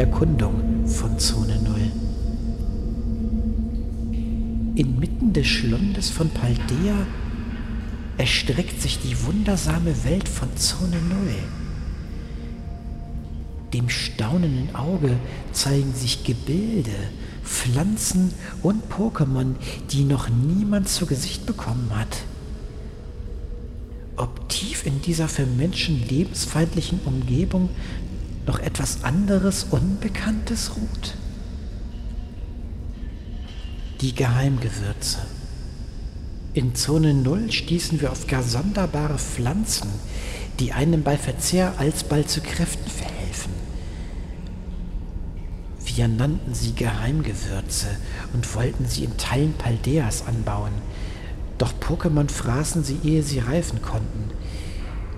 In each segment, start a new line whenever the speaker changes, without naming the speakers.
Erkundung von Zone Null. Inmitten des Schlundes von Paldea erstreckt sich die wundersame Welt von Zone Null. Dem staunenden Auge zeigen sich Gebilde, Pflanzen und Pokémon, die noch niemand zu Gesicht bekommen hat. Ob tief in dieser für Menschen lebensfeindlichen Umgebung noch etwas anderes, Unbekanntes ruht? Die Geheimgewürze. In Zone 0 stießen wir auf gar sonderbare Pflanzen, die einem bei Verzehr alsbald zu Kräften verhelfen. Wir nannten sie Geheimgewürze und wollten sie in Teilen Paldeas anbauen. Doch Pokémon fraßen sie, ehe sie reifen konnten.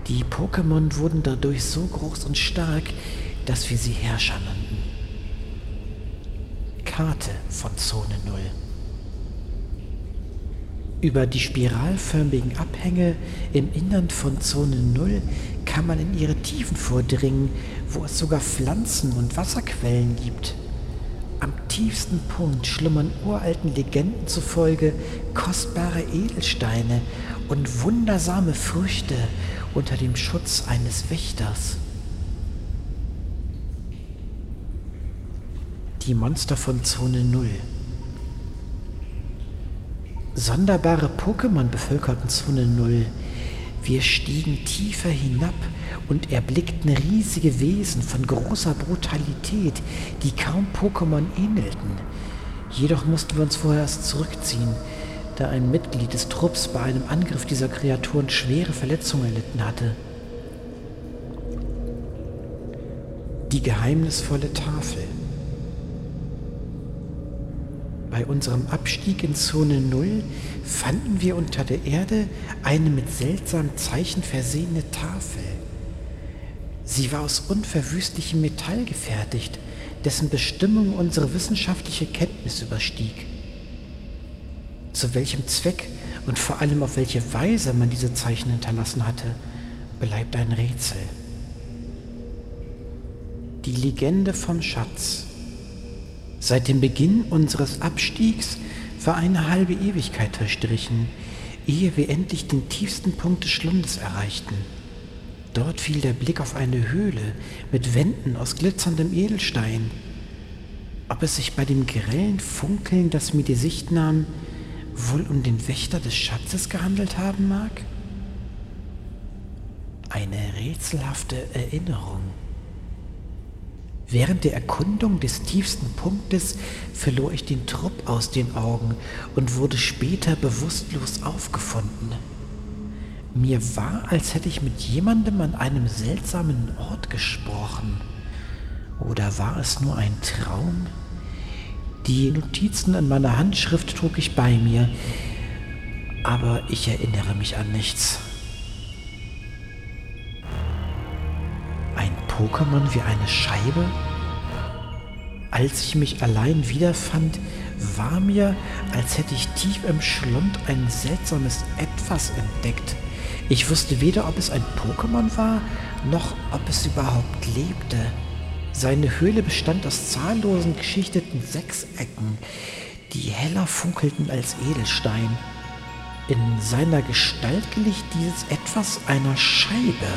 Die Pokémon wurden dadurch so groß und stark, dass wir sie Herrscher nannten. Karte von Zone 0 über die spiralförmigen Abhänge im Innern von Zone 0 kann man in ihre Tiefen vordringen, wo es sogar Pflanzen und Wasserquellen gibt. Am tiefsten Punkt schlummern uralten Legenden zufolge kostbare Edelsteine und wundersame Früchte unter dem Schutz eines Wächters. Die Monster von Zone 0 Sonderbare Pokémon bevölkerten Zone 0. Wir stiegen tiefer hinab und erblickten riesige Wesen von großer Brutalität, die kaum Pokémon ähnelten. Jedoch mussten wir uns vorerst zurückziehen, da ein Mitglied des Trupps bei einem Angriff dieser Kreaturen schwere Verletzungen erlitten hatte. Die geheimnisvolle Tafel. Bei unserem Abstieg in Zone 0 fanden wir unter der Erde eine mit seltsamen Zeichen versehene Tafel. Sie war aus unverwüstlichem Metall gefertigt, dessen Bestimmung unsere wissenschaftliche Kenntnis überstieg. Zu welchem Zweck und vor allem auf welche Weise man diese Zeichen hinterlassen hatte, bleibt ein Rätsel. Die Legende vom Schatz. Seit dem Beginn unseres Abstiegs war eine halbe Ewigkeit verstrichen, ehe wir endlich den tiefsten Punkt des Schlundes erreichten. Dort fiel der Blick auf eine Höhle mit Wänden aus glitzerndem Edelstein. Ob es sich bei dem grellen Funkeln, das mir die Sicht nahm, wohl um den Wächter des Schatzes gehandelt haben mag? Eine rätselhafte Erinnerung. Während der Erkundung des tiefsten Punktes verlor ich den Trupp aus den Augen und wurde später bewusstlos aufgefunden. Mir war, als hätte ich mit jemandem an einem seltsamen Ort gesprochen. Oder war es nur ein Traum? Die Notizen in meiner Handschrift trug ich bei mir, aber ich erinnere mich an nichts. Pokémon wie eine Scheibe? Als ich mich allein wiederfand, war mir, als hätte ich tief im Schlund ein seltsames Etwas entdeckt. Ich wusste weder, ob es ein Pokémon war, noch ob es überhaupt lebte. Seine Höhle bestand aus zahllosen geschichteten Sechsecken, die heller funkelten als Edelstein. In seiner Gestalt glich dieses Etwas einer Scheibe.